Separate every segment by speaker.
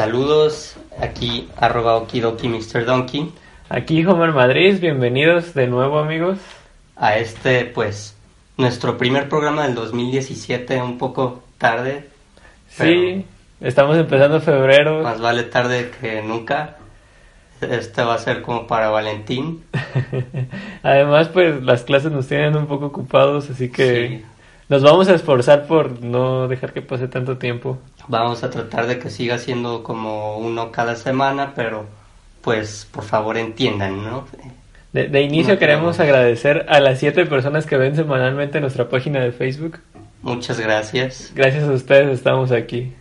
Speaker 1: saludos, aquí arroba okidoki Mr. Donkey.
Speaker 2: Aquí Homer Madrid, bienvenidos de nuevo amigos.
Speaker 1: A este, pues, nuestro primer programa del 2017, un poco tarde.
Speaker 2: Sí, estamos empezando febrero.
Speaker 1: Más vale tarde que nunca. Este va a ser como para Valentín.
Speaker 2: Además, pues las clases nos tienen un poco ocupados, así que nos vamos a esforzar por no dejar que pase tanto tiempo.
Speaker 1: Vamos a tratar de que siga siendo como uno cada semana, pero pues por favor entiendan, ¿no?
Speaker 2: De, inicio queremos agradecer a las siete personas que ven semanalmente nuestra página de Facebook.
Speaker 1: Muchas gracias.
Speaker 2: Gracias a ustedes estamos aquí.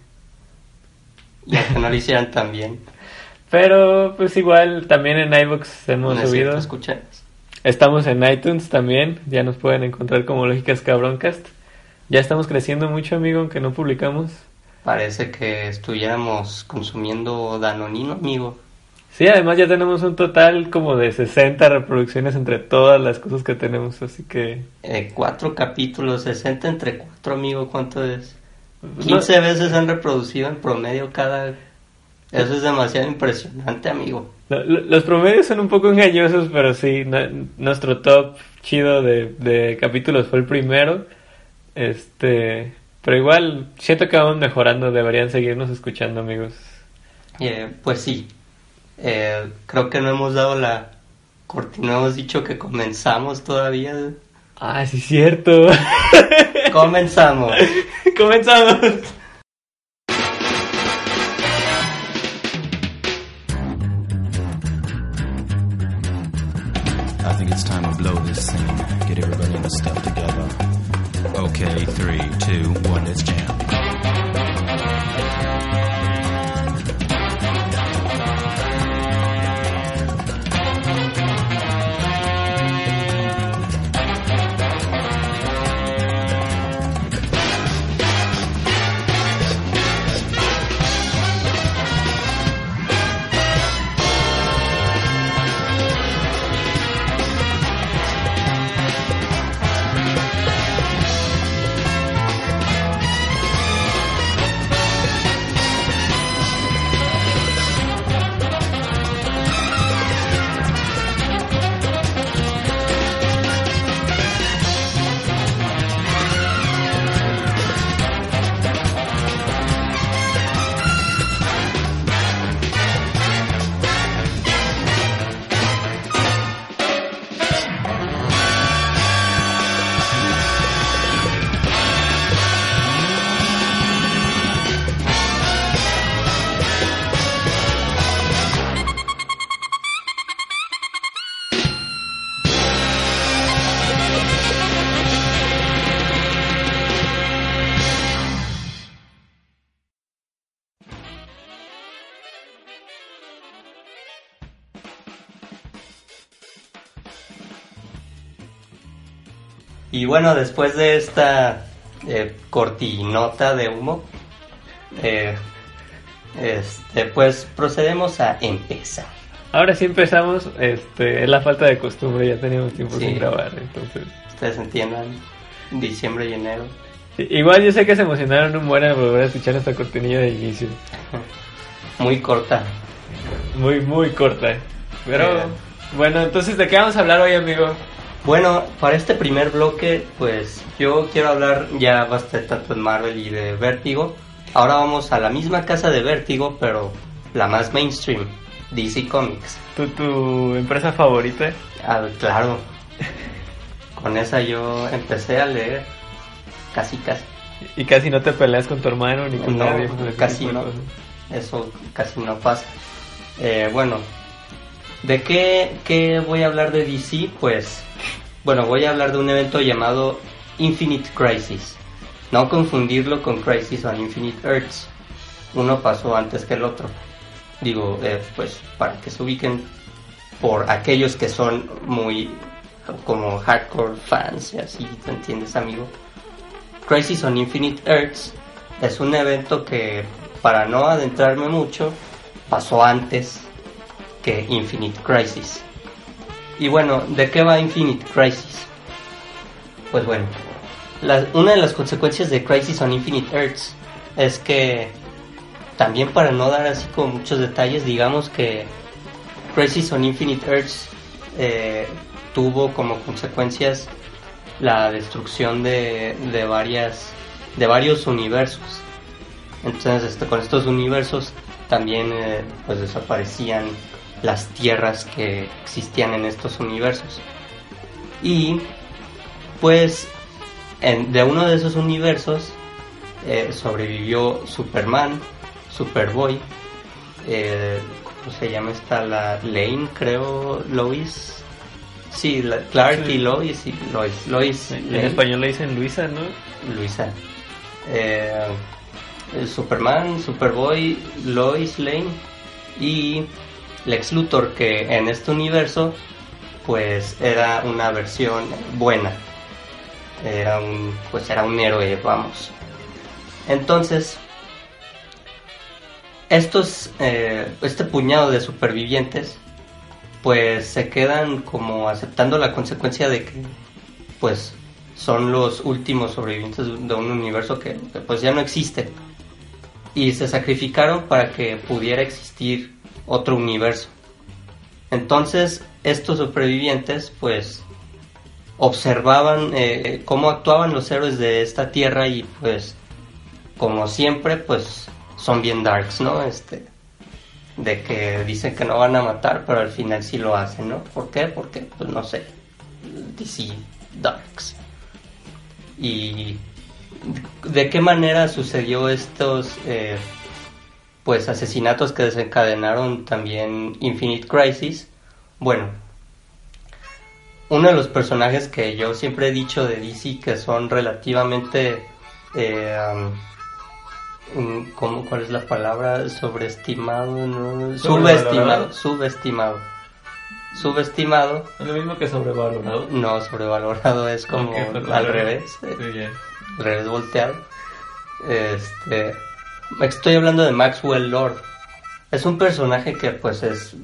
Speaker 1: Y a que no lo hicieran también.
Speaker 2: Pero pues igual también en iVoox hemos subido. Estamos en iTunes también, ya nos pueden encontrar como Lógicas Cabroncast. Ya estamos creciendo mucho, amigo, aunque no publicamos.
Speaker 1: Parece que estuviéramos consumiendo Danonino, amigo.
Speaker 2: Sí, además ya tenemos un total como de 60 reproducciones entre todas las cosas que tenemos, así que...
Speaker 1: Eh, cuatro capítulos, 60 entre cuatro, amigo, ¿cuánto es? 15 veces han reproducido en promedio cada eso es demasiado impresionante, amigo.
Speaker 2: Los promedios son un poco engañosos, pero sí, nuestro top chido de, capítulos fue el primero. Este, pero igual siento que vamos mejorando, deberían seguirnos escuchando, amigos.
Speaker 1: Eh, pues sí, eh, creo que no hemos dado la cortina, hemos dicho que comenzamos todavía.
Speaker 2: Ah, sí, cierto.
Speaker 1: comenzamos.
Speaker 2: comenzamos.
Speaker 3: it's time to blow this scene. Get everybody in the stuff together. Okay, three, two, one, let's jam.
Speaker 1: Bueno, después de esta eh, cortinota de humo, eh, este, pues procedemos a empezar.
Speaker 2: Ahora sí empezamos, este, es la falta de costumbre, ya teníamos tiempo sin grabar, entonces...
Speaker 1: Ustedes entiendan, diciembre y enero.
Speaker 2: igual yo sé que se emocionaron un buen al volver a escuchar esta cortinilla de inicio.
Speaker 1: Muy corta.
Speaker 2: Muy, muy corta. Pero, bueno, entonces, ¿de qué vamos a hablar hoy, amigo?
Speaker 1: Bueno, para este primer bloque, pues yo quiero hablar ya bastante tanto de Marvel y de Vértigo. Ahora vamos a la misma casa de Vértigo, pero la más mainstream, DC Comics.
Speaker 2: ¿Tu, tu empresa favorita?
Speaker 1: Ah, claro. Con esa yo empecé a leer casi casi.
Speaker 2: ¿Y casi no te peleas con tu hermano ni con
Speaker 1: no,
Speaker 2: nadie?
Speaker 1: Casi no. Eso casi no pasa. Eh, bueno, ¿de qué, qué voy a hablar de DC? Pues bueno, voy a hablar de un evento llamado Infinite Crisis. No confundirlo con Crisis on Infinite Earths. Uno pasó antes que el otro. Digo, eh, pues para que se ubiquen por aquellos que son muy como hardcore fans y así, ¿te entiendes, amigo? Crisis on Infinite Earths es un evento que, para no adentrarme mucho, pasó antes que Infinite Crisis. Y bueno, ¿de qué va Infinite Crisis? Pues bueno, una de las consecuencias de Crisis on Infinite Earths es que también para no dar así como muchos detalles, digamos que Crisis on Infinite Earths eh, tuvo como consecuencias la destrucción de, de varias de varios universos. Entonces, este, con estos universos también eh, pues desaparecían las tierras que existían en estos universos. Y pues en- de uno de esos universos eh, sobrevivió Superman, Superboy, eh, ¿cómo se llama esta? La Lane, creo, Lois. Sí, la- Clark
Speaker 2: Sí.
Speaker 1: y Lois y Lois. Lois
Speaker 2: En español le dicen Luisa, ¿no?
Speaker 1: Luisa. Eh, Superman, Superboy, Lois Lane y Lex Luthor, que en este universo pues era una versión buena. Era un, pues era un héroe, vamos. Entonces, estos, eh, este puñado de supervivientes, pues se quedan como aceptando la consecuencia de que, pues, son los últimos sobrevivientes de un universo que, que, pues ya no existe. Y se sacrificaron para que pudiera existir otro universo. Entonces, estos supervivientes, pues, observaban eh, cómo actuaban los héroes de esta tierra y, pues, como siempre, pues, son bien darks, ¿no? Este, de que dicen que no van a matar, pero al final sí lo hacen, ¿no? ¿Por qué? Porque, pues, no sé, DC Darks. Y de qué manera sucedió estos eh, pues asesinatos que desencadenaron también Infinite Crisis bueno uno de los personajes que yo siempre he dicho de DC que son relativamente eh, um, ¿cómo, ¿cuál es la palabra? sobreestimado ¿no? subestimado subestimado subestimado
Speaker 2: Es lo mismo que sobrevalorado.
Speaker 1: no sobrevalorado es como
Speaker 2: fue
Speaker 1: al revés al revés volteado. Este, estoy hablando de Maxwell Lord. Es un personaje que pues es,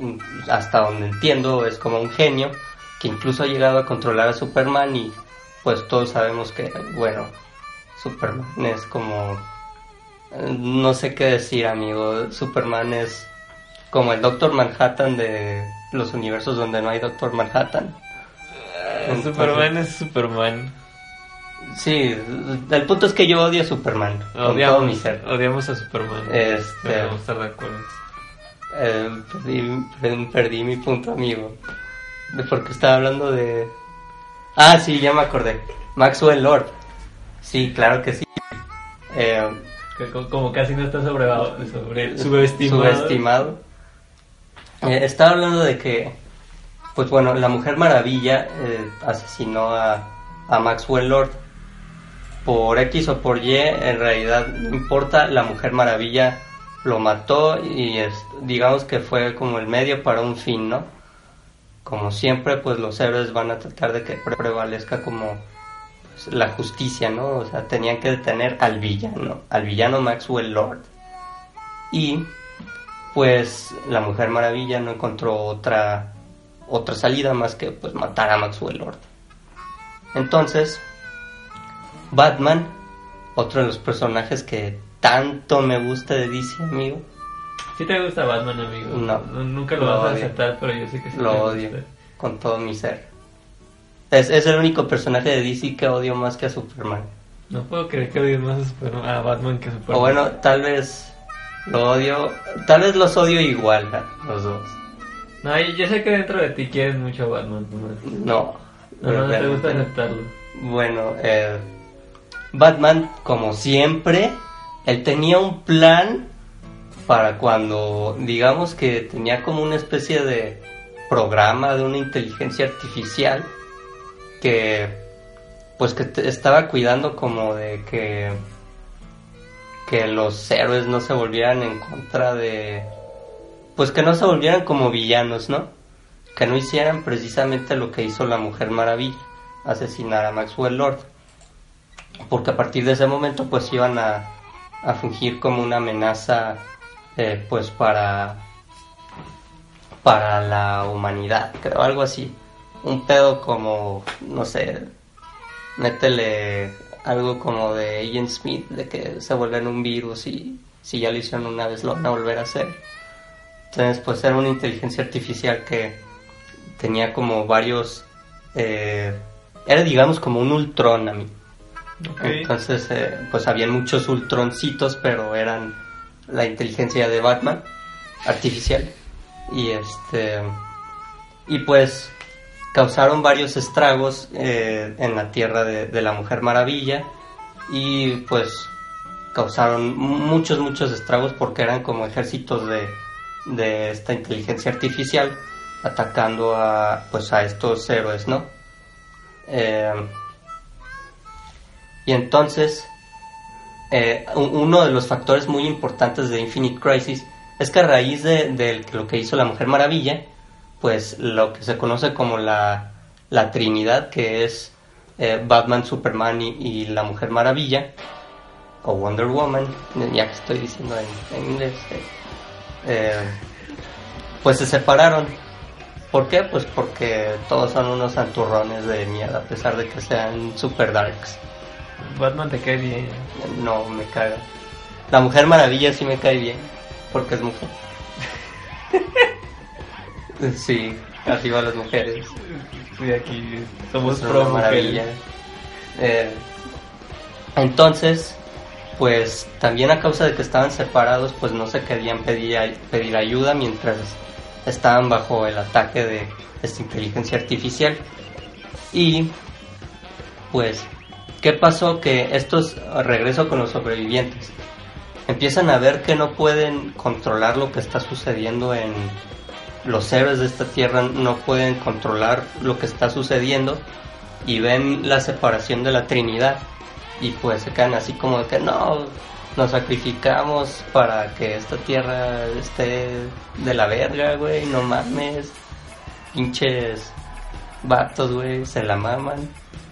Speaker 1: hasta donde entiendo, es como un genio, que incluso ha llegado a controlar a Superman y pues todos sabemos que, bueno, Superman es como... No sé qué decir, amigo. Superman es como el Doctor Manhattan de los universos donde no hay Doctor Manhattan.
Speaker 2: Eh, Superman es Superman.
Speaker 1: Sí, el punto es que yo odio a Superman con todo mi
Speaker 2: Odiamos,
Speaker 1: ser.
Speaker 2: odiamos a Superman.
Speaker 1: Este-
Speaker 2: Debemos estar de acuerdo.
Speaker 1: Eh, perdí, perdí- perdí mi punto, amigo. De porque estaba hablando de. Ah, sí, ya me acordé. Maxwell Lord. Sí, claro que sí. Eh,
Speaker 2: como casi no está sobre, sobre subestimado.
Speaker 1: subestimado. Eh, estaba hablando de que, pues bueno, la Mujer Maravilla eh, asesinó a, a Maxwell Lord. Por X o por Y, en realidad no importa, la Mujer Maravilla lo mató y digamos que fue como el medio para un fin, ¿no? Como siempre, pues los héroes van a tratar de que pre- prevalezca como pues, la justicia, ¿no? O sea, tenían que detener al villano, al villano Maxwell Lord. Y pues la Mujer Maravilla no encontró otra otra salida más que pues matar a Maxwell Lord. Entonces, Batman, otro de los personajes que tanto me gusta de DC, amigo,
Speaker 2: ¿Sí te gusta Batman, amigo?
Speaker 1: No.
Speaker 2: Nunca lo,
Speaker 1: Lo
Speaker 2: vas a
Speaker 1: odio.
Speaker 2: aceptar, pero yo sé que sí
Speaker 1: lo odio
Speaker 2: gusta.
Speaker 1: con todo mi ser. Es, es el único personaje de DC que odio más que a Superman.
Speaker 2: No puedo creer que odies más a, Superman- a Batman que a Superman.
Speaker 1: O bueno, tal vez lo odio, tal vez los odio igual, los dos.
Speaker 2: No, yo, sé que dentro de ti quieres mucho a Batman.
Speaker 1: No.
Speaker 2: No, no, no te gusta aceptarlo.
Speaker 1: Bueno, eh, Batman, como siempre, él tenía un plan para cuando, digamos que tenía como una especie de programa de una inteligencia artificial que, pues que te- estaba cuidando como de que, que los héroes no se volvieran en contra de, pues que no se volvieran como villanos, ¿no? Que no hicieran precisamente lo que hizo la Mujer Maravilla, asesinar a Maxwell Lord. Porque a partir de ese momento pues iban a, a fungir como una amenaza eh, pues para para la humanidad, creo, algo así. Un pedo como, no sé, métele algo como de Agent Smith, de que se vuelven un virus y si ya lo hicieron una vez, lo van a volver a hacer. Entonces, pues era una inteligencia artificial que tenía como varios... eh, era, digamos, como un Ultron a mí. Entonces, eh, pues habían muchos ultroncitos, pero eran la inteligencia de Batman artificial. Y este. Y pues causaron varios estragos eh, en la tierra de, de la Mujer Maravilla. Y pues causaron muchos, muchos estragos porque eran como ejércitos de, de esta inteligencia artificial atacando a pues a estos héroes, ¿no? Eh, y entonces, eh, uno de los factores muy importantes de Infinite Crisis es que a raíz de, lo que hizo la Mujer Maravilla, pues lo que se conoce como la, la Trinidad, que es eh, Batman, Superman y, la Mujer Maravilla, o Wonder Woman, ya que estoy diciendo en, inglés, eh, pues se separaron. ¿Por qué? Pues porque todos son unos santurrones de mierda, a pesar de que sean super darks.
Speaker 2: Batman te cae bien.
Speaker 1: No, me caga. La Mujer Maravilla sí me cae bien, porque es mujer. sí, arriba las mujeres.
Speaker 2: Sí, aquí somos pro
Speaker 1: maravilla. Eh, entonces, pues también a causa de que estaban separados, pues no se querían pedir, pedir ayuda mientras estaban bajo el ataque de esta inteligencia artificial. Y pues, ¿qué pasó? Que estos, regreso con los sobrevivientes, empiezan a ver que no pueden controlar lo que está sucediendo en los héroes de esta tierra, no pueden controlar lo que está sucediendo y ven la separación de la Trinidad y pues se quedan así como de que no, nos sacrificamos para que esta tierra esté de la verga, güey, no mames, pinches vatos, güey, se la maman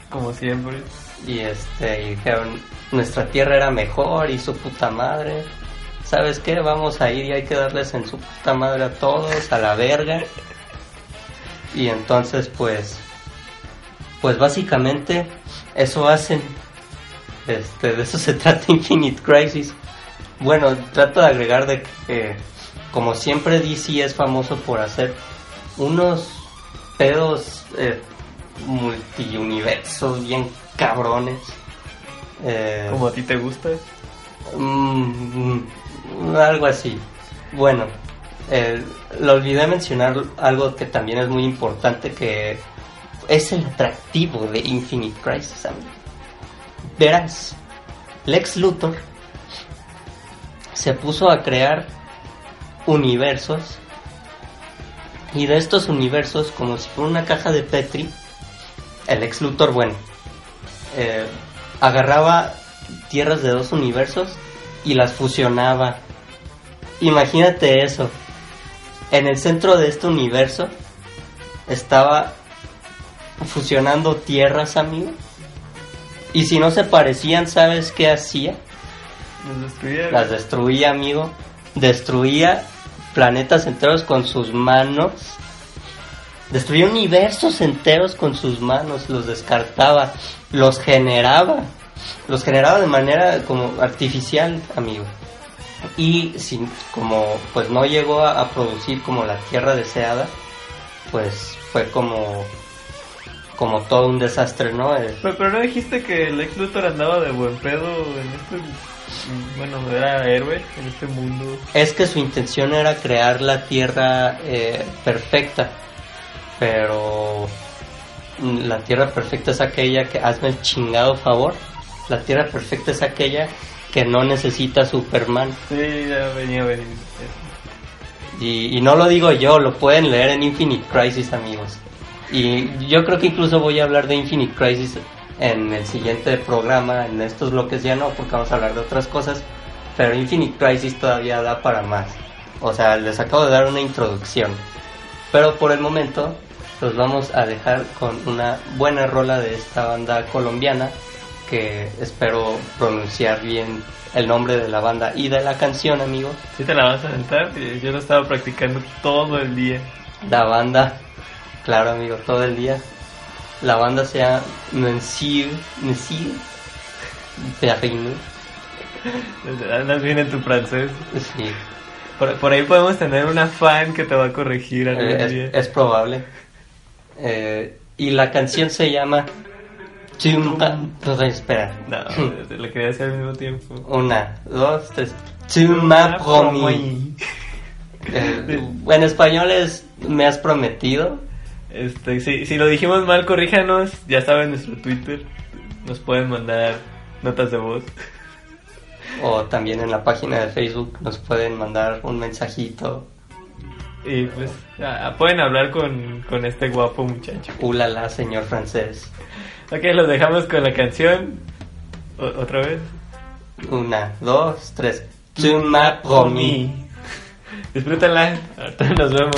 Speaker 2: Como siempre.
Speaker 1: Y este y dijeron nuestra tierra era mejor y su puta madre sabes qué vamos a ir y hay que darles en su puta madre a todos a la verga. Y entonces pues pues básicamente eso hacen. Este de eso se trata Infinite Crisis. Bueno trato de agregar de que como siempre DC es famoso por hacer unos pedos eh, multiuniversos bien cabrones. Eh,
Speaker 2: Como a ti te gusta.
Speaker 1: mm, mm, algo así. Bueno, eh, lo olvidé mencionar algo que también es muy importante que es el atractivo de Infinite Crisis. amigo. Verás, Lex Luthor se puso a crear universos y de estos universos, como si fuera una caja de Petri, el ex Luthor, bueno, eh, agarraba tierras de dos universos y las fusionaba. Imagínate eso. En el centro de este universo estaba fusionando tierras, amigo. Y si no se parecían, ¿sabes qué hacía?
Speaker 2: Nos destruyeron.
Speaker 1: Las destruía, amigo. Destruía planetas enteros con sus manos. Destruía universos enteros con sus manos. Los descartaba. Los generaba. Los generaba de manera como artificial, amigo. Y sin, como pues no llegó a, a producir como la tierra deseada, pues fue como como todo un desastre, ¿no? Eh,
Speaker 2: Pero, pero no dijiste que el ex Luthor andaba de buen pedo en este. Bueno, era héroe en este mundo.
Speaker 1: Es que su intención era crear la tierra eh, perfecta, pero la tierra perfecta es aquella que hazme el chingado favor. La tierra perfecta es aquella que no necesita Superman.
Speaker 2: Sí, ya venía a venir.
Speaker 1: Y, y no lo digo yo, lo pueden leer en Infinite Crisis, amigos. Y yo creo que incluso voy a hablar de Infinite Crisis en el siguiente programa, en estos bloques ya no, porque vamos a hablar de otras cosas. Pero Infinite Crisis todavía da para más. O sea, les acabo de dar una introducción. Pero por el momento, los vamos a dejar con una buena rola de esta banda colombiana, que espero pronunciar bien el nombre de la banda y de la canción, amigos.
Speaker 2: ¿Sí te la vas a aventar? Yo lo estaba practicando todo el día.
Speaker 1: La banda, claro amigo, todo el día. La banda se llama Monsieur, Monsieur Perrine.
Speaker 4: Andas bien en tu francés.
Speaker 1: Sí,
Speaker 4: Por, por ahí podemos tener una fan que te va a corregir algún
Speaker 1: eh,
Speaker 4: día.
Speaker 1: es, es probable. Eh, y la canción se llama... M'as- Entonces, espera.
Speaker 4: No, lo quería hacer al mismo tiempo.
Speaker 1: Una, dos, tres. Tu m'as promis. Eh, en español es me has prometido.
Speaker 4: Este, si, si lo dijimos mal, corríjanos. Ya saben nuestro Twitter. Nos pueden mandar notas de voz.
Speaker 1: O también en la página de Facebook nos pueden mandar un mensajito.
Speaker 4: Y pues ah, pueden hablar con, con este guapo muchacho.
Speaker 1: Ulala, señor francés.
Speaker 4: Ok, los dejamos con la canción. O- ¿Otra vez?
Speaker 1: Una, dos, tres. Tu m'as promis.
Speaker 4: Disfrútenla. Ahorita nos vemos.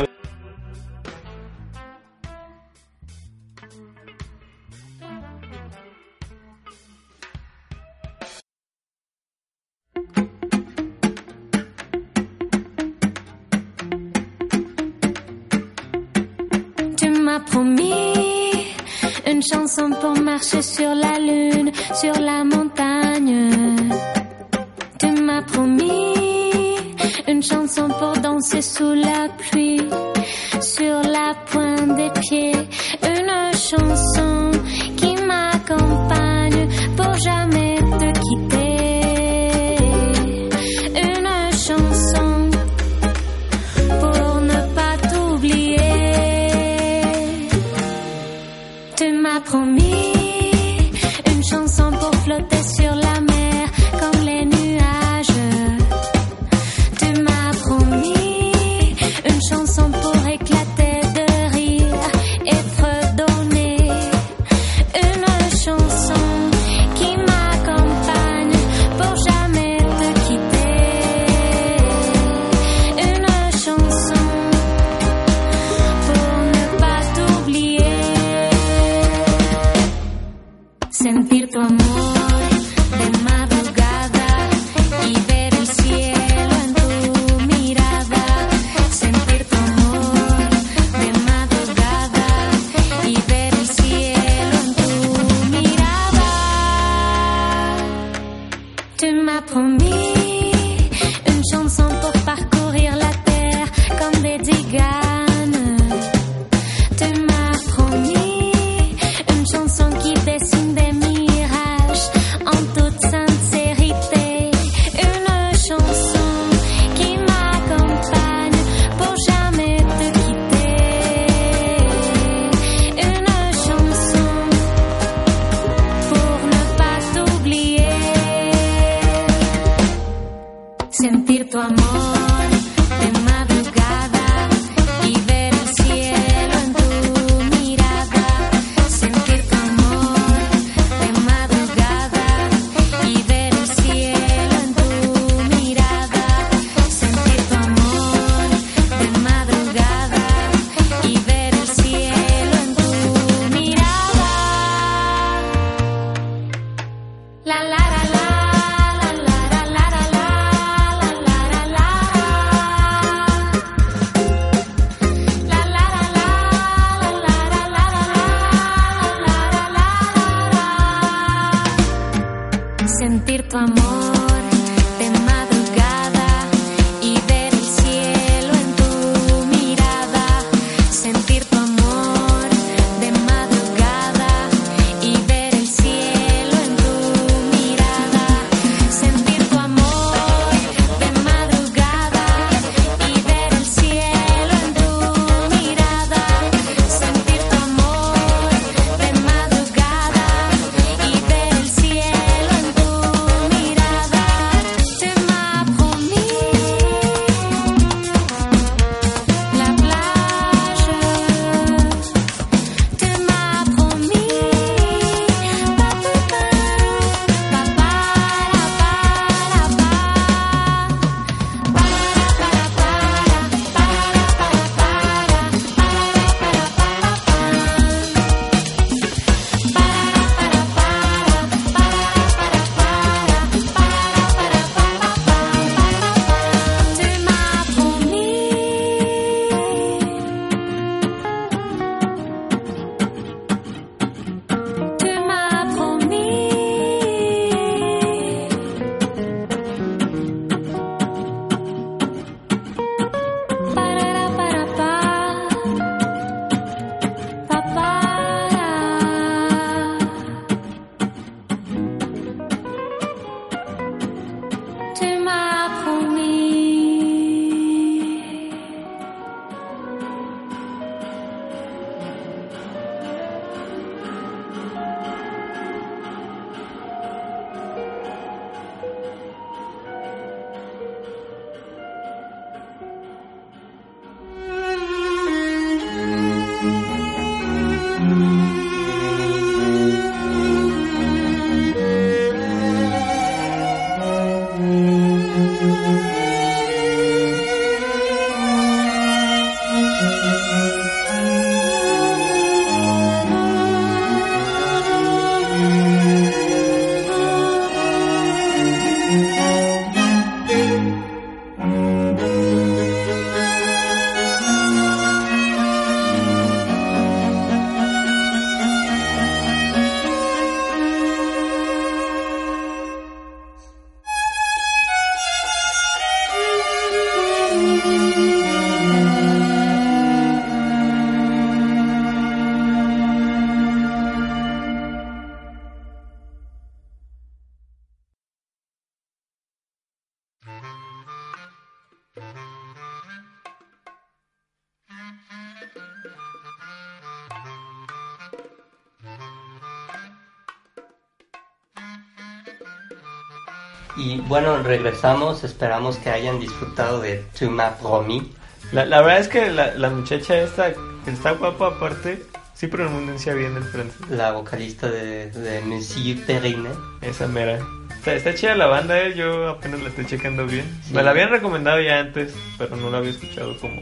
Speaker 1: Y bueno, regresamos, esperamos que hayan disfrutado de Tu m'as promis.
Speaker 2: La, la verdad es que la, la muchacha esta, está guapa aparte, sí pronuncia bien el francés.
Speaker 1: la vocalista de, de Monsieur Perrine.
Speaker 2: Esa mera. Está, está chida la banda, eh, yo apenas la estoy checando bien.
Speaker 1: Sí.
Speaker 2: Me la habían recomendado ya antes, pero no la había escuchado como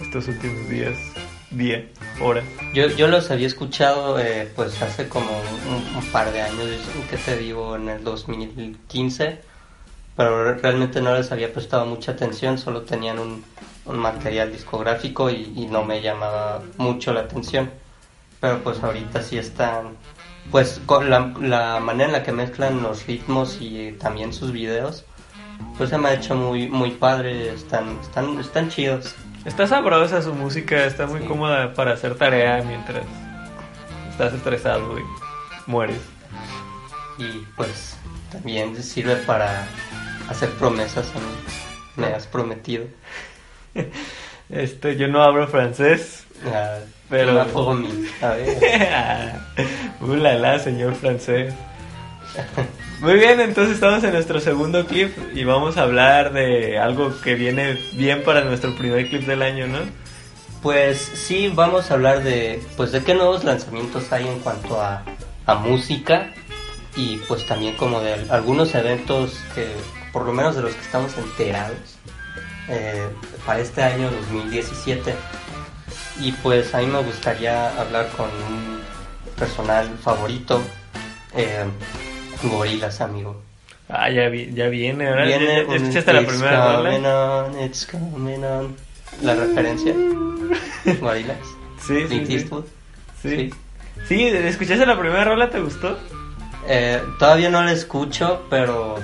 Speaker 2: estos últimos días, día, hora.
Speaker 1: Yo, yo los había escuchado eh, pues hace como un, un par de años, ¿qué te digo? En el 2015, pero re- realmente no les había prestado mucha atención, solo tenían un, un material discográfico y, y no me llamaba mucho la atención. Pero pues ahorita sí están, pues con la, la manera en la que mezclan los ritmos y también sus videos, pues se me ha hecho muy, muy padre, están, están, están chidos.
Speaker 2: Está sabrosa su música, está muy
Speaker 1: Sí.
Speaker 2: cómoda para hacer tarea mientras estás estresado y mueres.
Speaker 1: y pues también sirve para hacer promesas a mí. Me has prometido.
Speaker 2: Este, yo no hablo francés.
Speaker 1: Ah,
Speaker 2: Pero-.
Speaker 1: A ver.
Speaker 2: uh, la, la, señor francés. Muy bien, entonces estamos en nuestro segundo clip y vamos a hablar de algo que viene bien para nuestro primer clip del año, ¿no?
Speaker 1: Pues sí, vamos a hablar de pues de qué nuevos lanzamientos hay en cuanto a, a música y pues también como de algunos eventos que por lo menos de los que estamos enterados eh, para este año 2017 y pues a mí me gustaría hablar con un personal favorito eh, Gorilas amigo
Speaker 2: Ah, ya, vi- ya viene, ahora
Speaker 1: Viene un
Speaker 2: escuchaste la
Speaker 1: It's
Speaker 2: primera
Speaker 1: coming
Speaker 2: rola.
Speaker 1: on, it's coming on. La referencia. Gorilas.
Speaker 2: Sí, sí. Sí. Sí, ¿escuchaste la primera rola? ¿Te gustó?
Speaker 1: Eh, todavía no la escucho, pero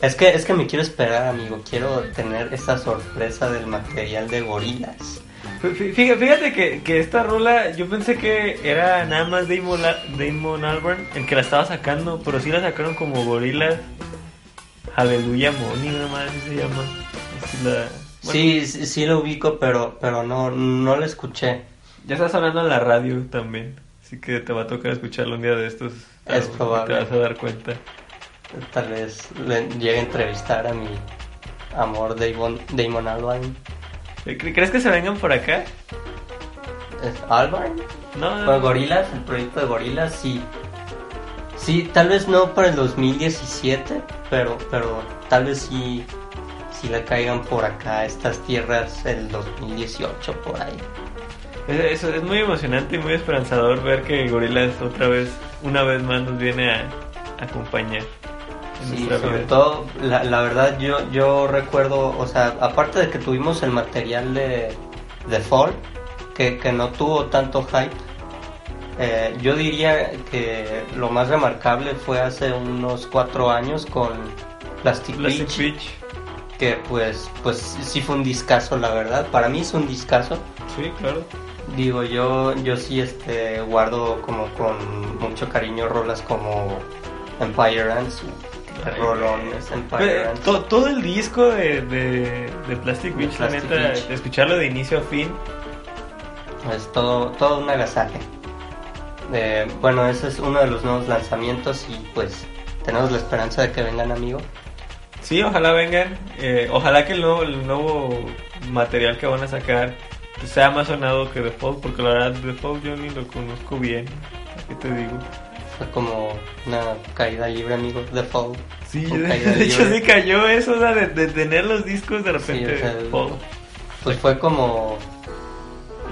Speaker 1: es que es que me quiero esperar, amigo. Quiero tener esa sorpresa del material de Gorilas.
Speaker 2: Fí- Fíjate, fíjate que, que esta rola yo pensé que era nada más Damon, La- Damon Albarn el que la estaba sacando, pero sí la sacaron como Gorillaz Hallelujah Money, una madre así se llama. La- bueno,
Speaker 1: Sí, sí, sí lo ubico, pero pero no no la escuché.
Speaker 2: Ya está sonando en la radio también, así que te va a tocar escucharlo un día de estos.
Speaker 1: Es probable.
Speaker 2: Te vas a dar cuenta.
Speaker 1: Tal vez le llegue a entrevistar a mi amor Damon Damon Albarn.
Speaker 2: ¿Cre- ¿Crees que se vengan por acá?
Speaker 1: ¿Es Albarn?
Speaker 2: No,
Speaker 1: Bueno, Gorilas, el proyecto de Gorilas, sí. Sí, tal vez no para el 2017, pero, pero tal vez sí, sí le caigan por acá estas tierras el 2018, por ahí.
Speaker 2: Es, es- es muy emocionante y muy esperanzador ver que Gorillaz otra vez, una vez más, nos viene a, a acompañar.
Speaker 1: Sí, sobre
Speaker 2: vida.
Speaker 1: todo, la, la verdad, yo, yo recuerdo, o sea, aparte de que tuvimos el material de, de Fall, que, que no tuvo tanto hype, eh, yo diría que lo más remarcable fue hace unos cuatro años con Plastic,
Speaker 2: Plastic
Speaker 1: Beach,
Speaker 2: Beach.
Speaker 1: que pues, pues sí fue un discazo, la verdad. Para mí es un discazo.
Speaker 2: Sí, claro.
Speaker 1: Digo, yo, yo sí este, guardo como con mucho cariño rolas como Empire Ants. Rolón es Empire
Speaker 2: Pero,
Speaker 1: Ants.
Speaker 2: to- todo el disco de, de, de Plastic
Speaker 1: De
Speaker 2: Beach, la
Speaker 1: Plastic
Speaker 2: neta,
Speaker 1: Beach.
Speaker 2: escucharlo de inicio a fin.
Speaker 1: Es todo, todo un agasaje. Eh, bueno, ese es uno de los nuevos lanzamientos y pues tenemos la esperanza de que vengan, amigo.
Speaker 2: Sí, ojalá vengan. eh, ojalá que el nuevo, el nuevo material que van a sacar sea más sonado que Fall, porque la verdad Fall yo ni lo conozco bien. ¿Qué te digo?
Speaker 1: Fue como una caída libre, amigo. Fall.
Speaker 2: Sí, de, hecho sí cayó eso, o sea, de, de tener los discos de
Speaker 1: Sí,
Speaker 2: repente.
Speaker 1: o sea, pues fue como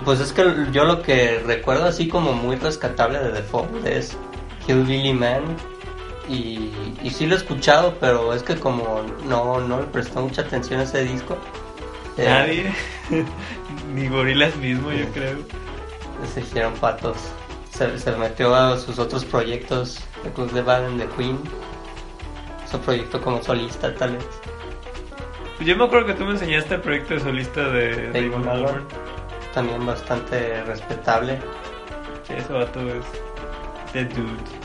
Speaker 1: pues es que yo lo que recuerdo así como muy rescatable de Fall es Hillbilly Man y, y sí lo he escuchado pero es que como no no le prestó mucha atención a ese disco
Speaker 2: Nadie, ni gorilas mismo, yo creo.
Speaker 1: se hicieron patos se, se metió a sus otros proyectos The Club de Bad and the Queen su proyecto como solista tal vez
Speaker 2: Pues Yo me acuerdo que tú me enseñaste el proyecto de solista de
Speaker 1: Damon Albarn. También bastante respetable
Speaker 2: Que ese vato es The Dude.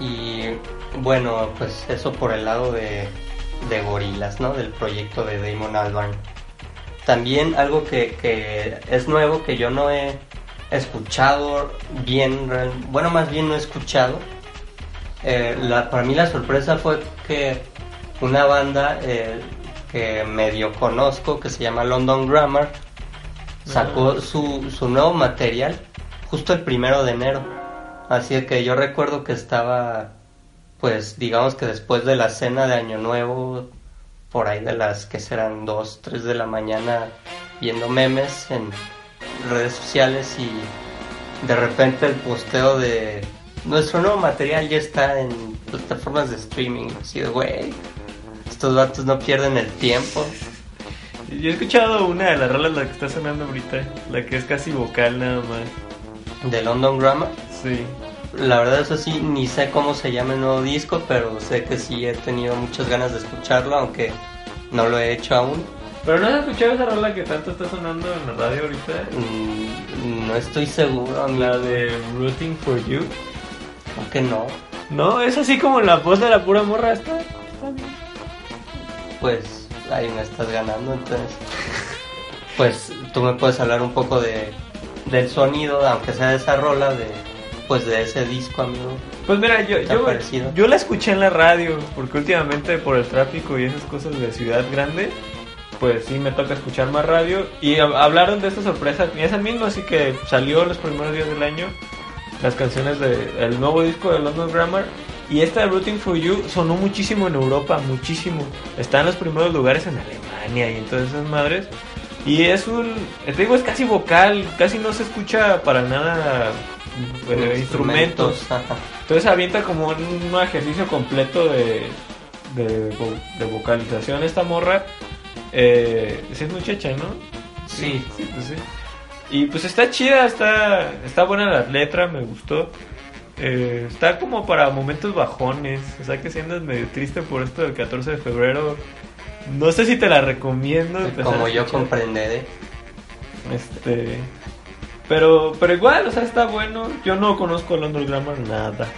Speaker 1: Y bueno, pues eso por el lado de, de Gorilas, ¿no? Del proyecto de Damon Albarn. También algo que, que es nuevo que yo no he escuchado bien, bueno, más bien no he escuchado. Eh, la, para mí la sorpresa fue que una banda eh, que medio conozco que se llama London Grammar sacó su, su nuevo material justo el primero de enero. Así que yo recuerdo que estaba, pues digamos que después de la cena de Año Nuevo, por ahí de las que serán 2, 3 de la mañana, viendo memes en redes sociales y de repente el posteo de nuestro nuevo material ya está en plataformas de streaming. Así de, güey, estos vatos no pierden el tiempo.
Speaker 2: Yo he escuchado una de las rolas, la que está sonando ahorita, la que es casi vocal nada más.
Speaker 1: De London Grammar.
Speaker 2: Sí.
Speaker 1: La verdad eso sí, ni sé cómo se llama el nuevo disco, pero sé que sí he tenido muchas ganas de escucharlo, aunque no lo he hecho aún.
Speaker 2: ¿Pero no has escuchado esa rola que tanto está sonando en la radio ahorita?
Speaker 1: Mm, no estoy seguro, amigo.
Speaker 2: La de Rooting for You.
Speaker 1: Creo que no.
Speaker 2: No, es así como la voz de la pura morra. Está, está bien.
Speaker 1: Pues ahí me estás ganando, entonces. Pues tú me puedes hablar un poco de del sonido, aunque sea de esa rola, de pues de ese disco, amigo.
Speaker 2: Pues mira, yo,
Speaker 1: ¿Te ha
Speaker 2: yo, la escuché en la radio, porque últimamente por el tráfico y esas cosas de ciudad grande, pues sí me toca escuchar más radio. Y hab- hablaron de esta sorpresa, y esa misma, así que salió los primeros días del año, las canciones del nuevo disco de London Grammar. Y esta de Rooting for You sonó muchísimo en Europa, muchísimo. Está en los primeros lugares en Alemania y en todas esas madres. Y es un, te digo, es casi vocal, casi no se escucha para nada instrumentos. Entonces avienta como un, ejercicio completo de, de, vo- de vocalización esta morra. Eh, es muchacha, ¿no?
Speaker 1: Sí.
Speaker 2: sí, pues sí. Y pues está chida, está, está buena la letra, me gustó. Eh, está como para momentos bajones, o sea que si andas medio triste por esto del 14 de febrero, no sé si te la recomiendo.
Speaker 1: Como yo comprenderé.
Speaker 2: Este, pero, pero igual, o sea, está bueno. Yo no conozco London Grammar nada.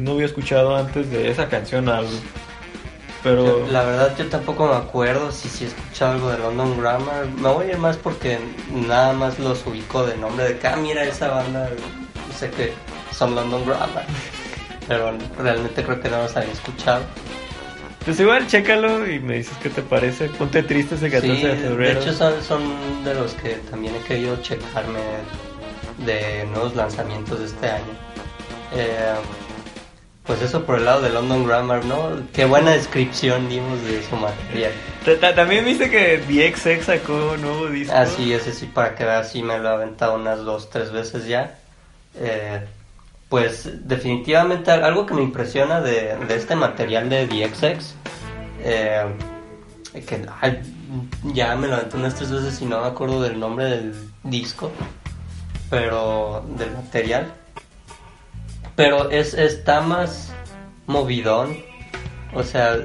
Speaker 2: No había escuchado antes de esa canción algo. Pero,
Speaker 1: la verdad yo tampoco me acuerdo si sí he escuchado algo de London Grammar. Me voy a ir más porque nada más los ubico de nombre de que, ah, mira esa banda, sé que son London Grammar. Pero realmente creo que no los había escuchado.
Speaker 2: Pues igual, chécalo y me dices qué te parece. Ponte triste ese 14
Speaker 1: Sí,
Speaker 2: de
Speaker 1: de
Speaker 2: febrero.
Speaker 1: hecho son, son de los que también he querido checarme de nuevos lanzamientos de este año. Eh, pues eso por el lado de London Grammar, ¿no? Qué buena descripción dimos de su material.
Speaker 2: Ta- ta- También viste que DXX sacó un nuevo disco.
Speaker 1: Así es, sí, para que veas, sí me lo he aventado unas dos, tres veces ya. Eh, pues definitivamente al- algo que me impresiona de, de este material de DXX, eh, que ay, ya me lo aventé unas tres veces y no me acuerdo del nombre del disco, pero del material. Pero es, está más movidón, o sea,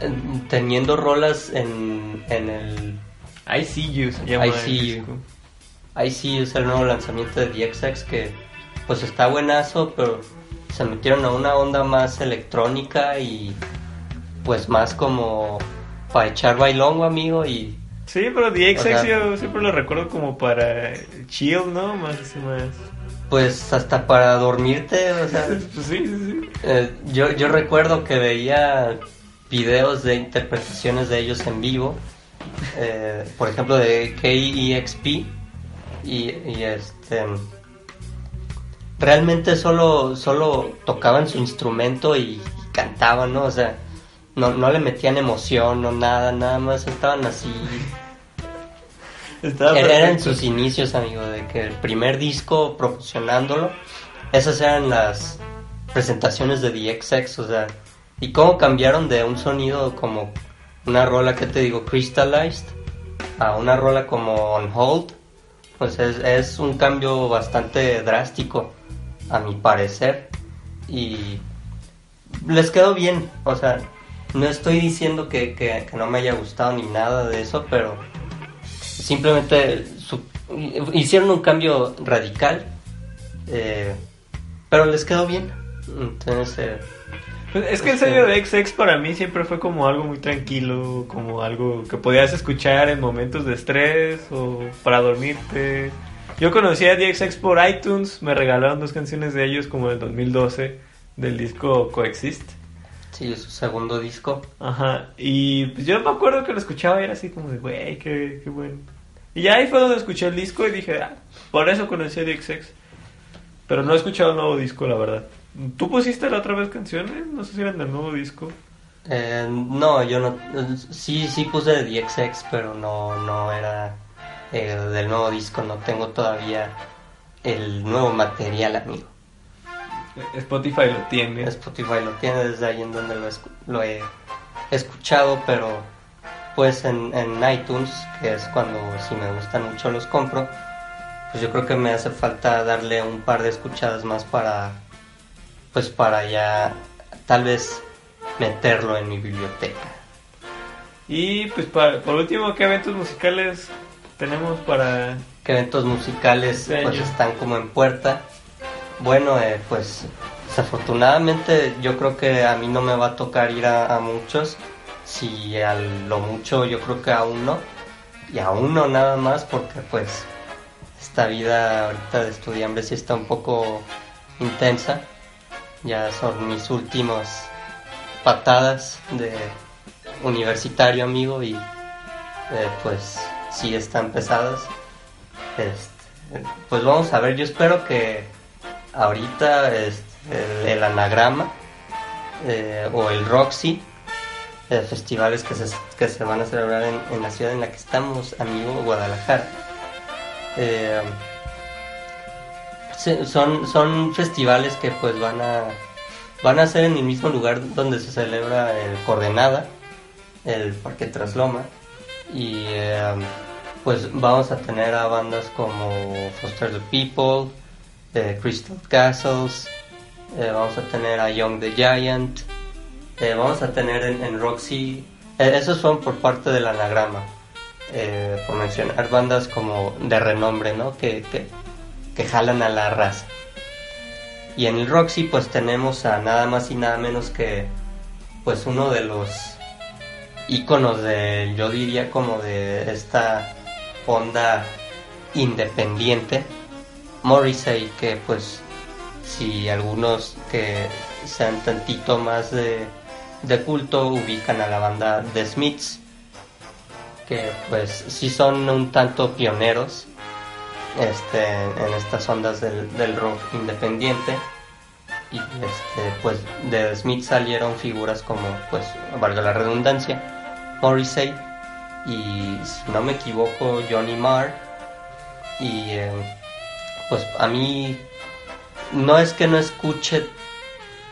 Speaker 1: en- teniendo rolas en, en el
Speaker 2: I See You se llama
Speaker 1: I See You.
Speaker 2: disco.
Speaker 1: Ahí sí es el nuevo lanzamiento de DXX que pues está buenazo, pero se metieron a una onda más electrónica y pues más como para echar bailongo, amigo, y
Speaker 2: Sí, pero DXX
Speaker 1: sea-
Speaker 2: yo siempre lo recuerdo como para chill, ¿no? Más así, más.
Speaker 1: pues hasta para dormirte, o sea,
Speaker 2: Pues sí, sí, sí.
Speaker 1: eh, yo, yo recuerdo que veía videos de interpretaciones de ellos en vivo, eh, por ejemplo de KEXP, y, y este realmente solo solo tocaban su instrumento y, cantaban, ¿no? O sea, no, no le metían emoción, no nada, nada más estaban así.
Speaker 2: Estaba
Speaker 1: Era- Eran sus inicios, amigo, de que el primer disco promocionándolo, esas eran las presentaciones de DXX, o sea, y cómo cambiaron de un sonido como una rola que te digo, Crystallized, a una rola como On Hold, pues es, es un cambio bastante drástico, a mi parecer, y les quedó bien, o sea, no estoy diciendo que, que- que no me haya gustado ni nada de eso, pero simplemente su- hicieron un cambio radical, eh, pero les quedó bien, entonces... eh,
Speaker 2: Pues es que el sello de XX para mí siempre fue como algo muy tranquilo, como algo que podías escuchar en momentos de estrés o para dormirte. Yo conocí a DXX por iTunes, me regalaron dos canciones de ellos como en el 2012 del disco Coexist.
Speaker 1: Sí, es su segundo disco.
Speaker 2: Ajá, y pues yo me acuerdo que lo escuchaba y era así como de, güey, qué, qué bueno. Y ya ahí fue donde escuché el disco y dije, ah, por eso conocí a DXX. Pero no he escuchado el nuevo disco, la verdad. ¿Tú pusiste la otra vez canciones? No sé si eran del nuevo disco.
Speaker 1: Eh, no, yo no. Sí, sí puse de DXX, pero no, no era eh, del nuevo disco. No tengo todavía el nuevo material, amigo.
Speaker 2: Spotify lo tiene.
Speaker 1: Spotify lo tiene desde ahí en donde lo, escu- lo he escuchado, pero pues en, en iTunes, que es cuando si me gustan mucho los compro, pues yo creo que me hace falta darle un par de escuchadas más para, pues para ya tal vez meterlo en mi biblioteca.
Speaker 2: Y pues para, por último, ¿qué eventos musicales tenemos para...
Speaker 1: que eventos musicales
Speaker 2: Este
Speaker 1: pues están como en puerta. Bueno, eh, pues desafortunadamente yo creo que a mí no me va a tocar ir a, a muchos. Si a lo mucho yo creo que a uno. Y a uno nada más porque pues esta vida ahorita de estudiante sí está un poco intensa. Ya son mis últimas patadas de universitario amigo y eh, pues sí están pesadas. Este, pues vamos a ver, yo espero que ahorita este, el, anagrama eh, o el Roxy, eh, festivales que se, que se van a celebrar en, la ciudad en la que estamos, amigo, Guadalajara. Eh, son, son festivales que pues van a van a ser en el mismo lugar donde se celebra el Coordenada, el Parque Trasloma y eh, pues vamos a tener a bandas como Foster the People, eh, Crystal Castles, eh, vamos a tener a Young the Giant, eh, vamos a tener en, Roxy, eh, esos son por parte del anagrama, por mencionar bandas como de renombre, ¿no? Que, que, que jalan a la raza. Y en el Roxy pues tenemos a nada más y nada menos que pues uno de los íconos de, yo diría como de esta onda independiente, Morrissey, que pues si algunos que sean tantito más de, de culto ubican a la banda The Smiths, que pues sí son un tanto pioneros este, en estas ondas del, del rock independiente. Y este, pues de The Smiths salieron figuras como pues valga la redundancia Morrissey y si no me equivoco Johnny Marr. Y eh, pues a mí no es que no escuche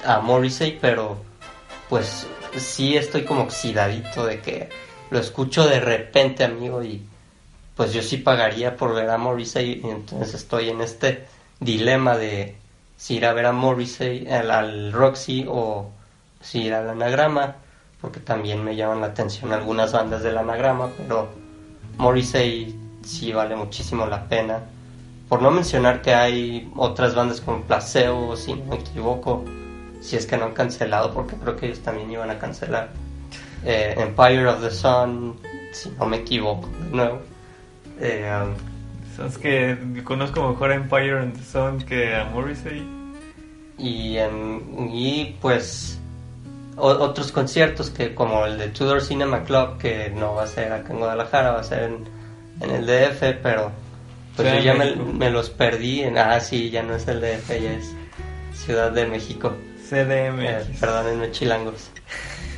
Speaker 1: a Morrissey pero pues sí estoy como oxidadito de que lo escucho de repente amigo y pues yo sí pagaría por ver a Morrissey. Y entonces estoy en este dilema de si ir a ver a Morrissey al, al Roxy o si ir al anagrama porque también me llaman la atención algunas bandas del anagrama pero Morrissey sí vale muchísimo la pena. Por no mencionar que hay otras bandas como Placebo si no me equivoco si es que no han cancelado porque creo que ellos también iban a cancelar. Eh, Empire of the Sun si no me equivoco de nuevo. Eh, um,
Speaker 2: Sabes que conozco mejor a Empire and the Sun que a Morrissey.
Speaker 1: y, en, y pues o- otros conciertos que como el de Tudor Cinema Club que no va a ser acá en Guadalajara va a ser en, en el DF pero pues yo ya me, los perdí en, ah sí ya no es el DF ya es Ciudad de México. Eh,
Speaker 2: CDMX.
Speaker 1: perdónenme chilangos.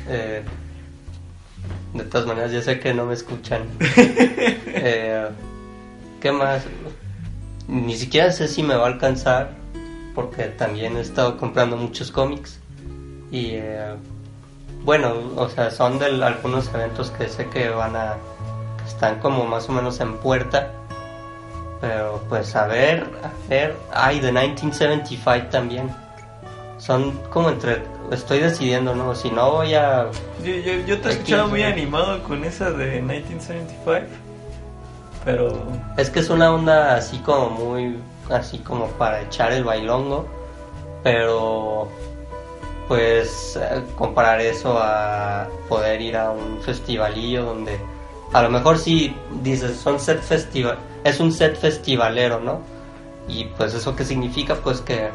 Speaker 1: Eh, de todas maneras yo sé que no me escuchan. Eh, ¿Qué más? Ni siquiera sé si me va a alcanzar porque también he estado comprando muchos cómics y eh, bueno, o sea, son de algunos eventos que sé que van a que están como más o menos en puerta. Pero pues a ver, a ver, ay, de 1975 también. Son como entre estoy decidiendo, ¿no? Si no voy a
Speaker 2: Yo, yo, yo te he escuchado muy animado con esa de 1975. Pero.
Speaker 1: Es que es una onda así como muy, así como para echar el bailongo, pero pues eh, comparar eso a poder ir a un festivalillo donde a lo mejor sí dices son set festival, es un set festivalero, ¿no? Y pues eso qué significa pues que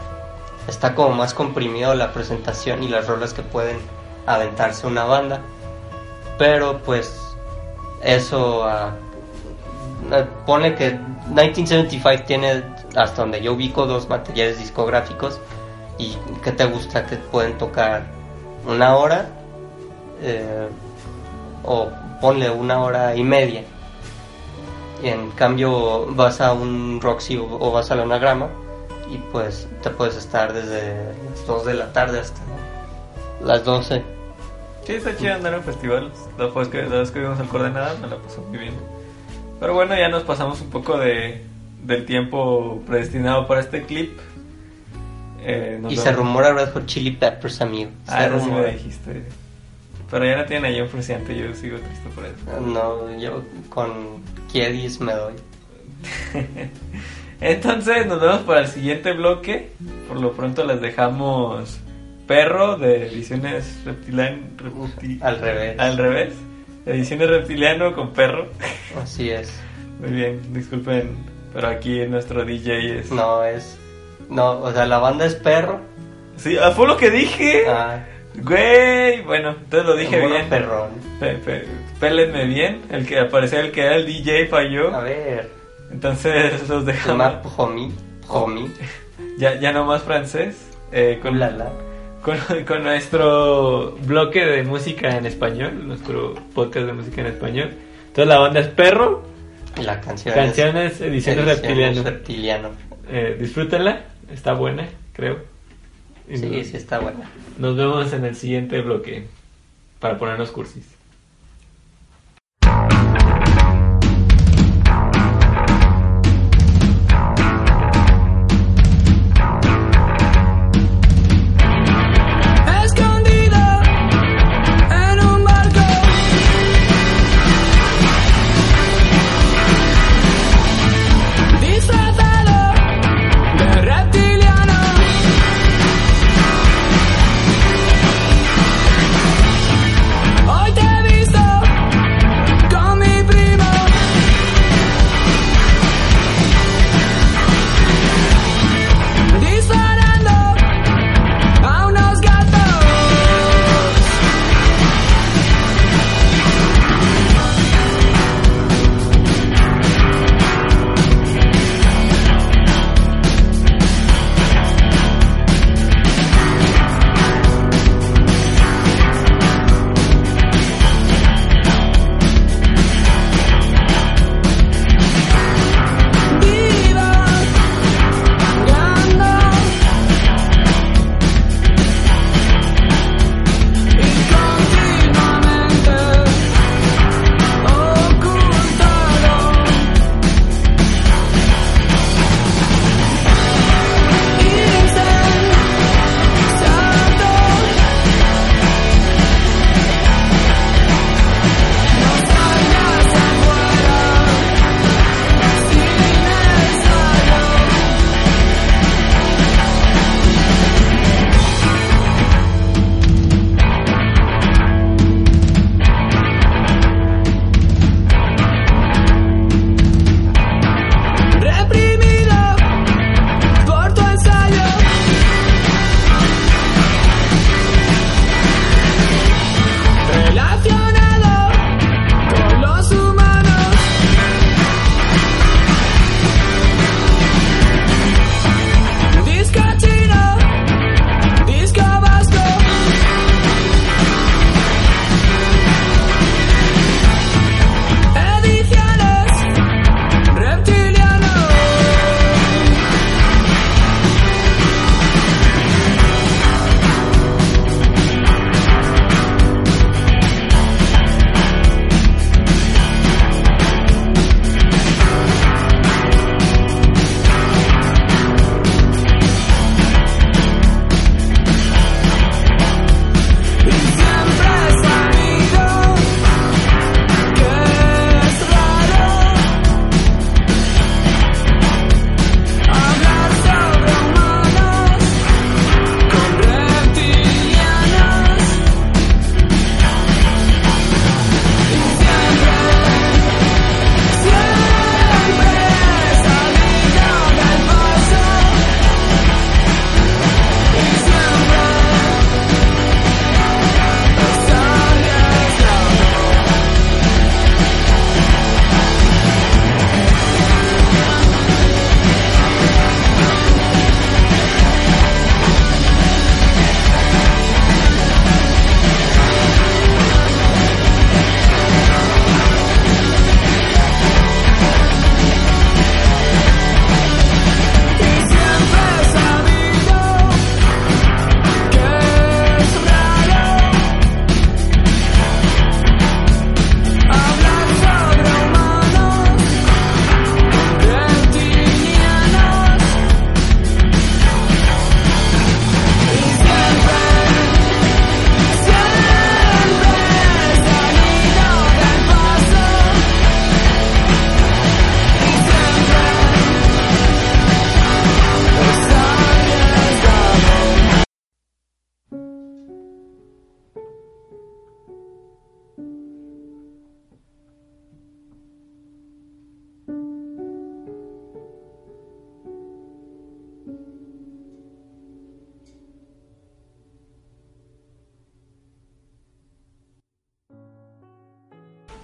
Speaker 1: está como más comprimido la presentación y las rolas que pueden aventarse una banda. Pero pues eso eh, pone que 1975 tiene hasta donde yo ubico dos materiales discográficos y que te gusta que pueden tocar una hora eh, o ponle una hora y media y en cambio vas a un Roxy o, vas a la Anagrama y pues te puedes estar desde las 2 de la tarde hasta las 12
Speaker 2: Sí, está chido andar en festivales. La vez que, la que vimos el Coordenada me la pasó muy bien. Pero bueno, ya nos pasamos un poco de, del tiempo predestinado para este clip. Eh,
Speaker 1: y
Speaker 2: vemos-
Speaker 1: se rumora Red Hot Chili Peppers amigo se
Speaker 2: Ah, eso sí me dijiste. Pero ya no tienen a John Frusciante, yo sigo triste por eso.
Speaker 1: no yo con Kiedis me doy
Speaker 2: Entonces nos vemos para el siguiente bloque. Por lo pronto les dejamos Perro de Ediciones Reptilian... Repti-
Speaker 1: al revés
Speaker 2: Al revés. Ediciones Reptiliano con Perro.
Speaker 1: así es
Speaker 2: Muy bien, disculpen, pero aquí nuestro DJ es...
Speaker 1: no es no o sea la banda es perro
Speaker 2: Sí, ah, fue lo que dije.
Speaker 1: ah,
Speaker 2: Güey, bueno, entonces lo dije bien.
Speaker 1: perrón
Speaker 2: Pe- pe- pélenme bien. El que aparecía, el que era el DJ falló.
Speaker 1: a ver
Speaker 2: Entonces los dejamos.
Speaker 1: Homie Homie
Speaker 2: Ya, ya no más francés. eh, con,
Speaker 1: Ulala.
Speaker 2: con, con nuestro bloque de música en español, nuestro podcast de música en español. Entonces la banda es Perro,
Speaker 1: Y la canción
Speaker 2: canciones,
Speaker 1: es
Speaker 2: Ediciones reptiliano.
Speaker 1: reptiliano
Speaker 2: Eh, disfrútenla, está buena, creo. Y
Speaker 1: sí
Speaker 2: nos-
Speaker 1: sí está buena
Speaker 2: Nos vemos en el siguiente bloque para ponernos cursis.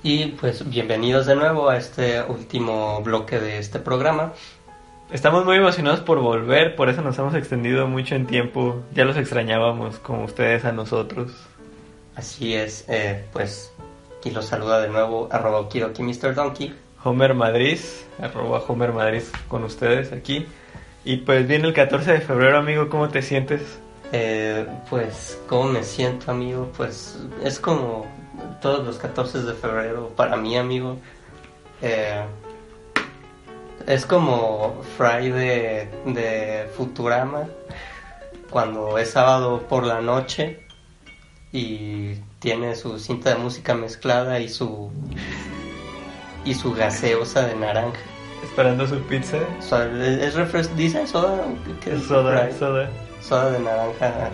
Speaker 1: Y pues bienvenidos de nuevo a este último bloque de este programa.
Speaker 2: Estamos muy emocionados por volver, por eso nos hemos extendido mucho en tiempo. Ya los extrañábamos como ustedes a nosotros.
Speaker 1: Así es, eh, pues aquí los saluda de nuevo arroba okidoki Mr. Donkey.
Speaker 2: Homer Madrid, arroba Homer Madrid con ustedes aquí. Y pues viene el 14 de febrero, amigo, ¿cómo te sientes?
Speaker 1: Eh, pues, ¿cómo me siento, amigo? Pues es como todos los 14 de febrero para mí, amigo. Eh, es como Friday de Futurama, cuando es sábado por la noche y tiene su cinta de música mezclada y su y su gaseosa de naranja.
Speaker 2: Esperando su pizza.
Speaker 1: ¿Es refres dice soda? ¿Qué es
Speaker 2: Soda,
Speaker 1: Friday?
Speaker 2: soda.
Speaker 1: soda de naranja.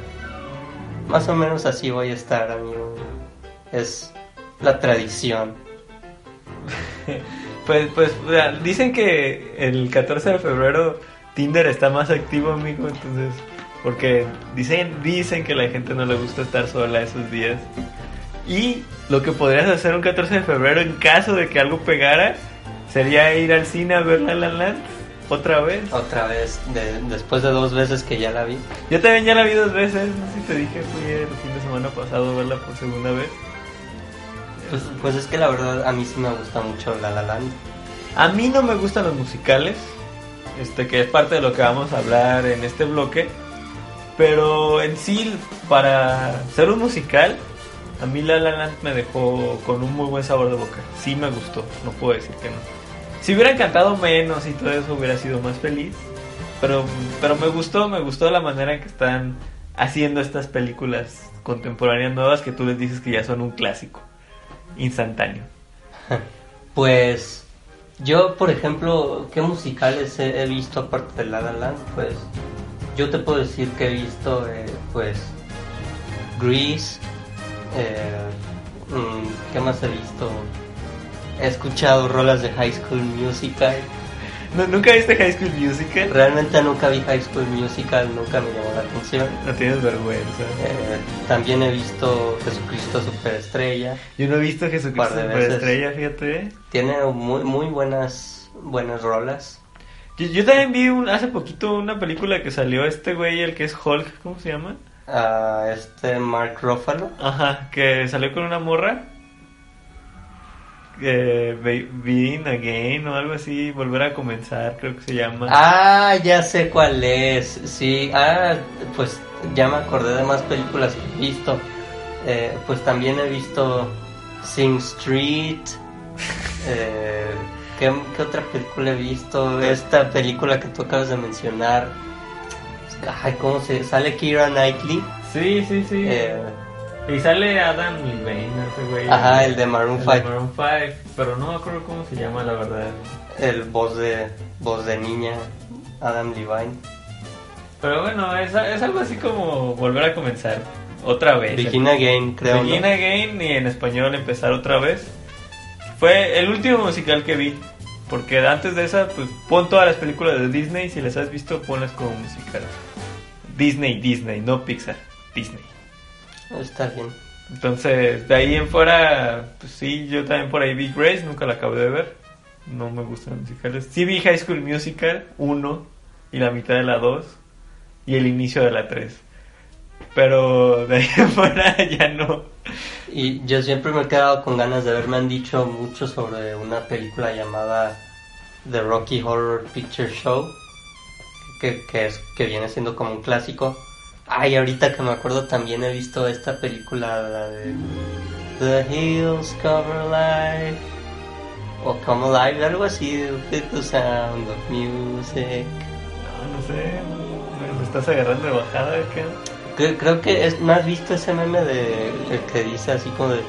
Speaker 1: Más o menos así voy a estar, amigo. Es la tradición.
Speaker 2: Pues, pues, dicen que el 14 de febrero Tinder está más activo, amigo, entonces, porque dicen, dicen que a la gente no le gusta estar sola esos días. Y lo que podrías hacer un 14 de febrero en caso de que algo pegara, sería ir al cine a ver La La Land otra vez.
Speaker 1: Otra vez, de- después de dos veces que ya la vi.
Speaker 2: Yo también ya la vi dos veces, no sé si te dije, fui el fin de semana pasado a verla por segunda vez.
Speaker 1: Pues, pues es que la verdad a mí sí me gusta mucho La La Land.
Speaker 2: A mí no me gustan los musicales, este que es parte de lo que vamos a hablar en este bloque, pero en sí para ser un musical, a mí La La Land me dejó con un muy buen sabor de boca. Sí me gustó, no puedo decir que no. Si hubiera encantado menos y todo eso hubiera sido más feliz, pero pero me gustó, me gustó la manera en que están haciendo estas películas contemporáneas nuevas que tú les dices que ya son un clásico instantáneo.
Speaker 1: Pues yo, por ejemplo, ¿qué musicales he, visto aparte de La La? Pues yo te puedo decir que he visto, eh, pues, Grease. eh, mm, ¿Qué más he visto? He escuchado rolas de High School Musical.
Speaker 2: ¿No- ¿Nunca viste High School Musical?
Speaker 1: Realmente nunca vi High School Musical, nunca me llamó la atención.
Speaker 2: No tienes vergüenza.
Speaker 1: Eh, también he visto Jesucristo Superestrella.
Speaker 2: Yo no he visto Jesucristo. Superestrella, fíjate.
Speaker 1: Tiene muy, muy buenas, buenas rolas.
Speaker 2: Yo, yo también vi un- hace poquito una película que salió este güey, el que es Hulk, ¿cómo se llama?
Speaker 1: a este Mark Ruffalo.
Speaker 2: Ajá, que salió con una morra. Eh, Begin Again o algo así, Volver a Comenzar, creo que se llama.
Speaker 1: Ah, ya sé cuál es. Sí, ah, pues ya me acordé de más películas que he visto. Eh, pues también he visto Sing Street. Eh, ¿qué, qué otra película he visto? Esta película que tú acabas de mencionar. Ay, ¿cómo se sale Kira Knightley?
Speaker 2: Sí, sí, sí.
Speaker 1: Eh,
Speaker 2: y sale Adam Levine, ese güey.
Speaker 1: Ajá, el de Maroon
Speaker 2: El
Speaker 1: 5.
Speaker 2: de Maroon 5, pero no me acuerdo cómo se llama, la verdad.
Speaker 1: el voz de voz de niña Adam Levine.
Speaker 2: Pero bueno, es, es algo así como volver a comenzar otra vez.
Speaker 1: Begin Again, creo. ¿no?
Speaker 2: Begin Again y en español empezar otra vez. Fue el último musical que vi. Porque antes de esa, pues pon todas las películas de Disney. Si las has visto, ponlas como musical. Disney, Disney, no Pixar. Disney.
Speaker 1: Está bien.
Speaker 2: Entonces, de ahí en fuera, pues sí, yo también por ahí vi Grace, nunca la acabo de ver. No me gustan los musicales. Sí vi High School Musical 1 y la mitad de la 2 y el inicio de la 3. Pero de ahí en fuera ya no.
Speaker 1: Y yo siempre me he quedado con ganas de ver, me han dicho mucho sobre una película llamada The Rocky Horror Picture Show, que, que, es, que viene siendo como un clásico. Ay, ahorita que me acuerdo también he visto esta película, la de The Hills Cover Life, o Come Alive, algo así, With the Sound of Music.
Speaker 2: No, no sé, me, me estás agarrando de bajada acá.
Speaker 1: Creo, creo que es, ¿no has visto ese meme de el que dice así como de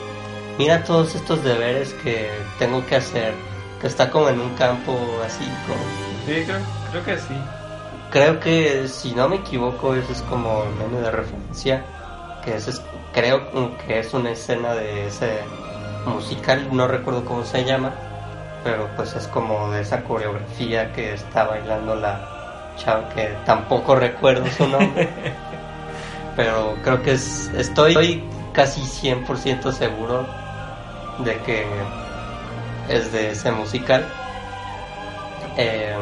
Speaker 1: mira todos estos deberes que tengo que hacer, que está como en un campo así como
Speaker 2: Sí, creo, creo que sí.
Speaker 1: Creo que si no me equivoco ese es como el meme de referencia, que ese es, creo que es una escena de ese musical, no recuerdo cómo se llama, pero pues es como de esa coreografía que está bailando la chava que tampoco recuerdo su nombre. pero creo que es, estoy casi 100% seguro de que es de ese musical. Eh,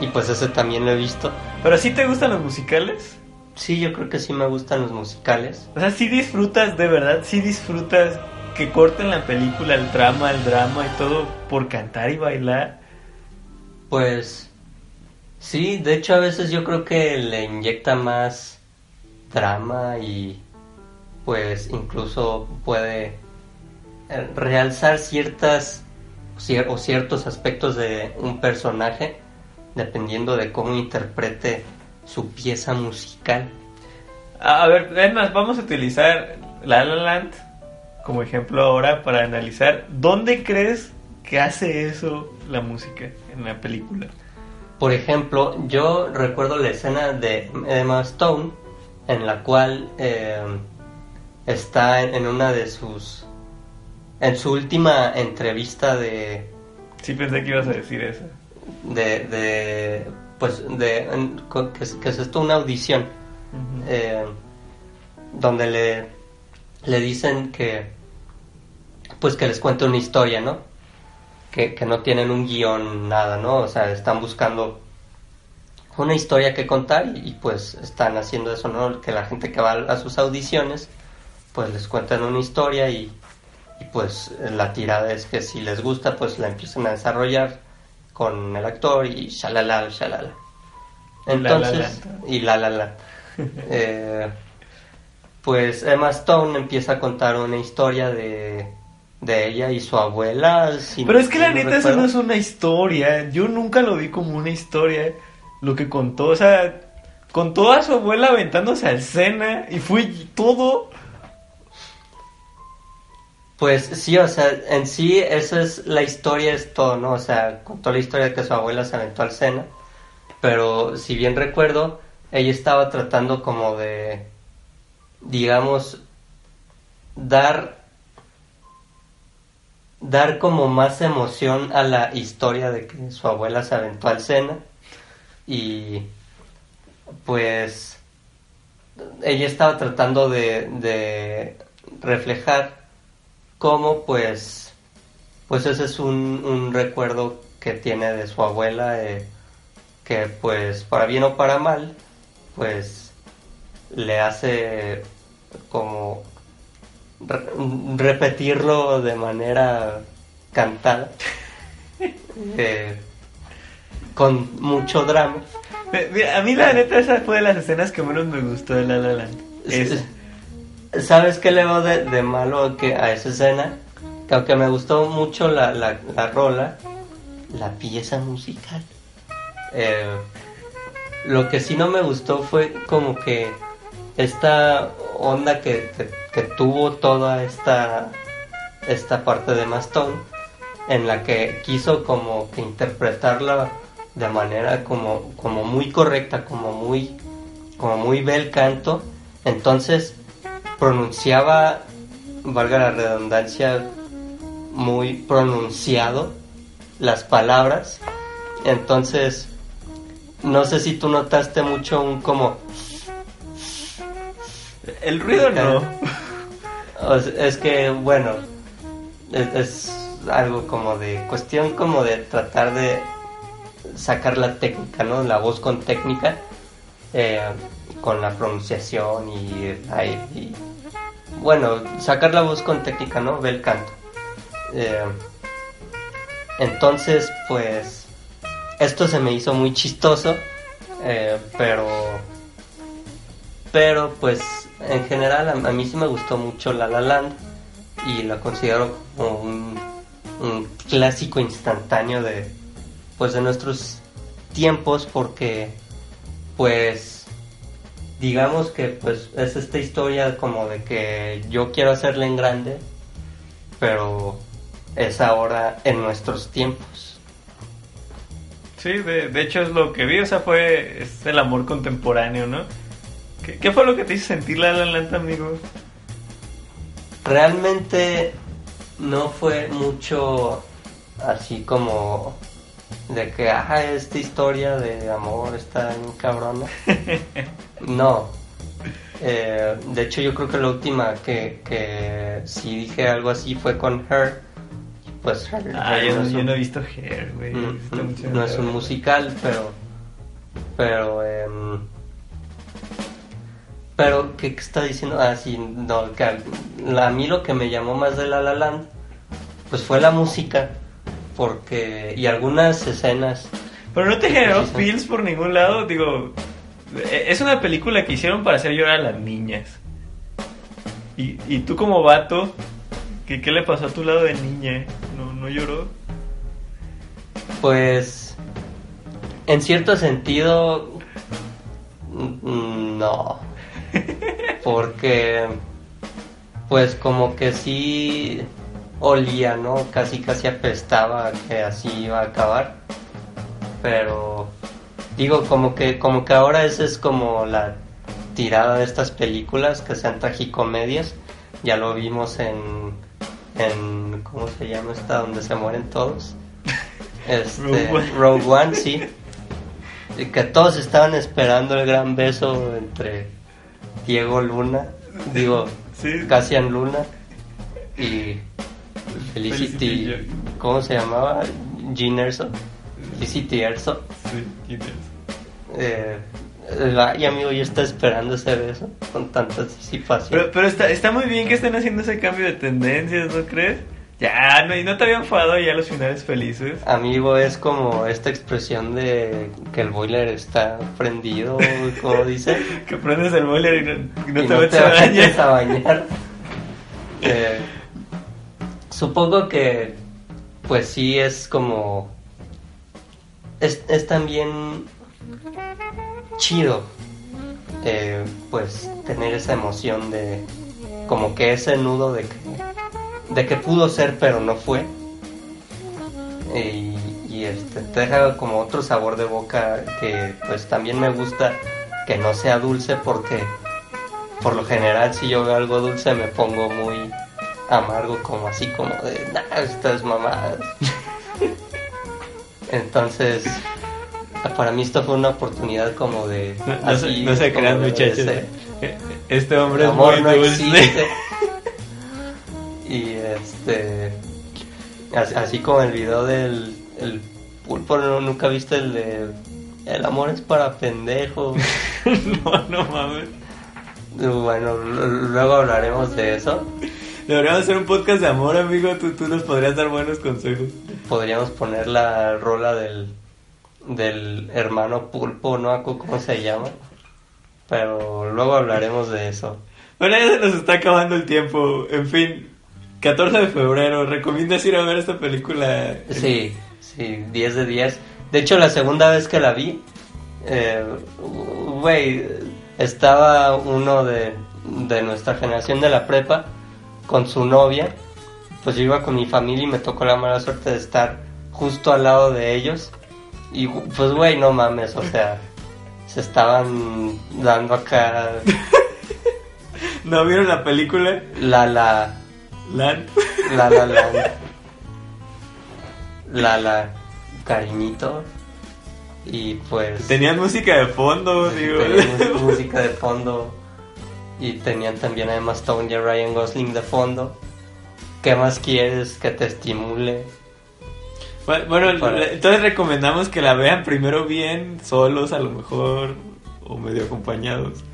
Speaker 1: y pues ese también lo he visto.
Speaker 2: ¿Pero sí te gustan los musicales?
Speaker 1: Sí, yo creo que sí me gustan los musicales.
Speaker 2: O sea, sí disfrutas, de verdad, sí disfrutas que corten la película, el trama, el drama y todo por cantar y bailar.
Speaker 1: Pues sí, de hecho a veces yo creo que le inyecta más drama y pues incluso puede eh, realzar ciertas cier- o ciertos aspectos de un personaje dependiendo de cómo interprete su pieza musical.
Speaker 2: A ver, es más, vamos a utilizar La La Land como ejemplo ahora para analizar dónde crees que hace eso la música en la película.
Speaker 1: Por ejemplo, yo recuerdo la escena de Emma Stone en la cual eh, está en en una de sus... en su última entrevista de...
Speaker 2: Sí pensé que ibas a decir eso.
Speaker 1: De, de pues de que, es- que es esto una audición eh, donde le le dicen que pues que les cuente una historia no que, que no tienen un guion nada no o sea están buscando una historia que contar y, y, pues están haciendo eso no que la gente que va a sus audiciones pues les cuentan una historia y, y pues la tirada es que si les gusta pues la empiezan a desarrollar con el actor y shalala shalala
Speaker 2: La, la,
Speaker 1: entonces
Speaker 2: la.
Speaker 1: y la la la Eh, pues Emma Stone empieza a contar una historia de, de ella y su abuela si
Speaker 2: Pero es que la
Speaker 1: no
Speaker 2: neta eso no es una historia. Yo nunca lo vi como una historia. Lo que contó, o sea, contó a su abuela aventándose al Sena y fue todo.
Speaker 1: Pues sí, o sea, en sí esa es la historia, es todo, ¿no? O sea, contó la historia de que su abuela se aventó al Sena, pero si bien recuerdo, ella estaba tratando como de, digamos, dar, dar como más emoción a la historia de que su abuela se aventó al Sena y pues ella estaba tratando de, de reflejar cómo pues pues ese es un, un recuerdo que tiene de su abuela eh, que pues para bien o para mal pues le hace como re- repetirlo de manera cantada eh, con mucho drama
Speaker 2: mira, A mí la neta esa fue de las escenas que menos me gustó de La La Land. Esa.
Speaker 1: ¿Sabes qué le veo de, malo a esa escena? Que aunque me gustó mucho la, la, la rola, la pieza musical. eh, lo que sí no me gustó fue como que esta onda que, que- tuvo toda esta, esta parte de Mastone, en la que quiso como que interpretarla de manera como, como muy correcta, como muy, como muy bel canto. Entonces pronunciaba, valga la redundancia, muy pronunciado las palabras. Entonces, no sé si tú notaste mucho un como...
Speaker 2: El ruido no.
Speaker 1: Es que, bueno, es, es algo como de cuestión como de tratar de sacar la técnica, ¿no? La voz con técnica, eh, con la pronunciación y, bueno, sacar la voz con técnica, ¿no? Ve el canto. Eh, entonces, pues, esto se me hizo muy chistoso, eh, pero, pero, pues, en general a, a mí sí me gustó mucho La La Land y la considero como un, un clásico instantáneo de, pues, de nuestros tiempos porque, pues, digamos que, pues, es esta historia como de que yo quiero hacerla en grande, pero es ahora en nuestros tiempos.
Speaker 2: Sí, de, de hecho es lo que vi, o sea, fue es el amor contemporáneo, ¿no? ¿Qué, qué fue lo que te hizo sentir La La Land, amigo?
Speaker 1: Realmente no fue mucho así como de que, ah, esta historia de amor está bien cabrona. No. Eh, de hecho, yo creo que la última que, que sí dije algo así fue con Her. pues
Speaker 2: Ah,
Speaker 1: Hair
Speaker 2: yo,
Speaker 1: no es
Speaker 2: yo
Speaker 1: un-
Speaker 2: no he visto Hair, güey.
Speaker 1: Mm, mm, no es un musical, pero. Pero. em, pero, ¿qué, qué está diciendo? Ah, sí, no, que a, a mí lo que me llamó más de La La Land, pues fue la música, porque. y algunas escenas.
Speaker 2: Pero no te generó
Speaker 1: sí.
Speaker 2: feels por ningún lado, digo. e- Es una película que hicieron para hacer llorar a las niñas. Y, y tú como vato, ¿qué, ¿qué le pasó a tu lado de niña? ¿No, no lloró?
Speaker 1: Pues. En cierto sentido. No. Porque. Pues como que sí. Olía, ¿no? Casi casi apestaba que así iba a acabar. Pero. Digo, como que, como que ahora esa es como la tirada de estas películas que sean tragicomedias. Ya lo vimos en. en ¿Cómo se llama esta? Donde se mueren todos. Este,
Speaker 2: Rogue One.
Speaker 1: Sí. Y que todos estaban esperando el gran beso entre Diego Luna, digo,
Speaker 2: Sí.
Speaker 1: Cassian Luna y Felicity,
Speaker 2: Felicity.
Speaker 1: ¿cómo se llamaba? Jean Erso. Felicity Erso.
Speaker 2: Sí.
Speaker 1: Eh, ay, amigo, yo estaba esperando ese beso con tanta anticipación.
Speaker 2: Pero, pero está, está muy bien que estén haciendo ese cambio de tendencias, ¿no crees? Ya, no, y no te había enfadado ya los finales felices.
Speaker 1: Amigo, es como esta expresión de que el boiler está prendido, como dice.
Speaker 2: Que prendes el boiler y no, y no
Speaker 1: y
Speaker 2: te
Speaker 1: no
Speaker 2: metes
Speaker 1: te
Speaker 2: a bañar.
Speaker 1: a bañar. Eh, supongo que, pues sí, es como. Es, es también chido, eh, pues, tener esa emoción de. Como que ese nudo de que. De que pudo ser, pero no fue. Y, y, este, te deja como otro sabor de boca que, pues, también me gusta que no sea dulce porque por lo general si yo veo algo dulce me pongo muy amargo como así como de nah, estas mamadas entonces para mí esto fue una oportunidad como de
Speaker 2: No, no se,
Speaker 1: así
Speaker 2: no se
Speaker 1: como
Speaker 2: crean muchachos. Eh, Este hombre
Speaker 1: El
Speaker 2: es
Speaker 1: amor
Speaker 2: muy
Speaker 1: no
Speaker 2: dulce.
Speaker 1: existe y este as- así como el video del el pulpo ¿no? nunca viste el de el amor es para pendejos
Speaker 2: no, no mames.
Speaker 1: bueno luego hablaremos de eso
Speaker 2: Deberíamos hacer un podcast de amor, amigo. Tú, tú nos podrías dar buenos consejos.
Speaker 1: podríamos poner la rola del del hermano pulpo no cómo se llama pero luego hablaremos de eso
Speaker 2: Bueno, ya se nos está acabando el tiempo. En fin, 14 de febrero. ¿Recomiendas ir a ver esta película?
Speaker 1: sí sí 10 de 10 de hecho la segunda vez que la vi eh, güey estaba uno de de nuestra generación de la prepa con su novia pues yo iba con mi familia y me tocó la mala suerte de estar justo al lado de ellos. Y pues güey no mames o sea se estaban dando acá.
Speaker 2: ¿No vieron la película?
Speaker 1: la la.
Speaker 2: Lan.
Speaker 1: la la la. La la cariñito. Y pues.
Speaker 2: Tenían música de fondo, digo.
Speaker 1: tenían música de fondo y tenían también a Emma Stone y a Ryan Gosling de fondo ¿qué más quieres que te estimule?
Speaker 2: Bueno, bueno,
Speaker 1: Para-
Speaker 2: entonces recomendamos que la vean primero bien, solos a lo mejor, o medio acompañados.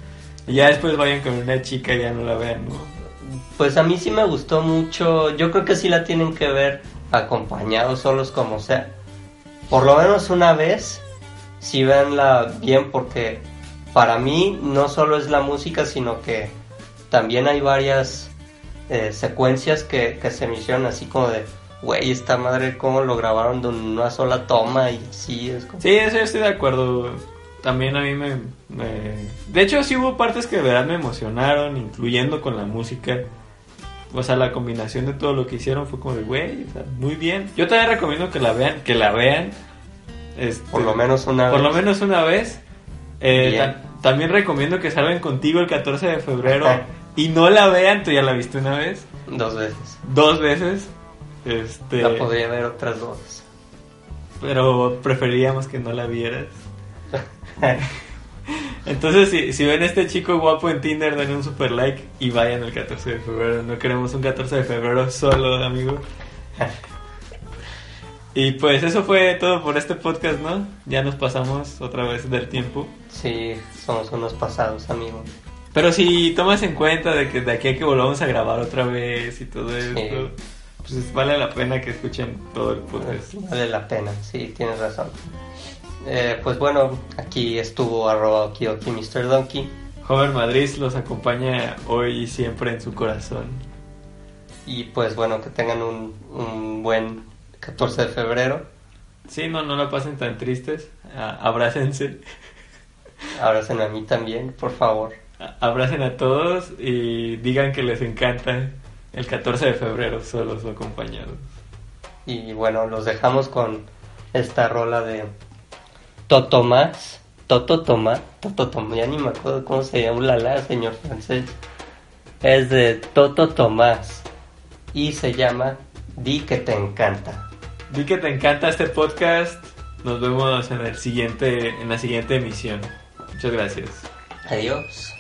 Speaker 2: Y ya después vayan con una chica y ya no la vean, ¿no?
Speaker 1: Pues a mí sí me gustó mucho. Yo creo que sí la tienen que ver acompañados, solos como sea. Por lo menos una vez, sí véanla bien, porque para mí no solo es la música, sino que también hay varias eh, secuencias que, que se me hicieron así como de, güey, esta madre, cómo lo grabaron de una sola toma y sí, es como...
Speaker 2: Sí, eso yo estoy de acuerdo. También a mí me, me- De hecho, sí hubo partes que de verdad me emocionaron, incluyendo con la música. O sea, la combinación de todo lo que hicieron fue como de, güey, o sea, muy bien. Yo también recomiendo que la vean, que la vean. Este,
Speaker 1: Por lo menos una
Speaker 2: Por
Speaker 1: vez.
Speaker 2: lo menos una vez. Eh, ta- también recomiendo que salgan contigo el 14 de febrero y no la vean, tú ya la viste una vez,
Speaker 1: Dos veces.
Speaker 2: dos veces. Este,
Speaker 1: La podría ver otras dos.
Speaker 2: pero preferiríamos que no la vieras. Entonces, si, si ven a este chico guapo en Tinder, den un super like y vayan el 14 de febrero. No queremos un 14 de febrero solo, amigo. Y pues eso fue todo por este podcast, ¿no? Ya nos pasamos otra vez del tiempo.
Speaker 1: Sí, somos unos pasados, amigos.
Speaker 2: Pero si tomas en cuenta de que de aquí a que volvamos a grabar otra vez y todo esto, pues vale la pena que escuchen todo el podcast.
Speaker 1: Vale la pena, sí, tienes razón. Eh, pues bueno, aquí estuvo arroba Okidoki Mr. Donkey.
Speaker 2: Joven Madrid los acompaña hoy y siempre en su corazón.
Speaker 1: Y pues bueno, que tengan un, un buen 14 de febrero.
Speaker 2: Sí, no, no la pasen tan tristes. Abrácense.
Speaker 1: Abracen a mí también, por favor.
Speaker 2: Abracen a todos y digan que les encanta el 14 de febrero solos o acompañados.
Speaker 1: Y bueno, los dejamos con esta rola de Toto Max. Toto Toma. Toto Toma. Ya ni me acuerdo cómo se llama. Ulala, señor francés. Es de Toto Tomás. Y se llama Di que te encanta.
Speaker 2: Di que te encanta este podcast. Nos vemos en el siguiente, en la siguiente emisión. Muchas gracias.
Speaker 1: Adiós.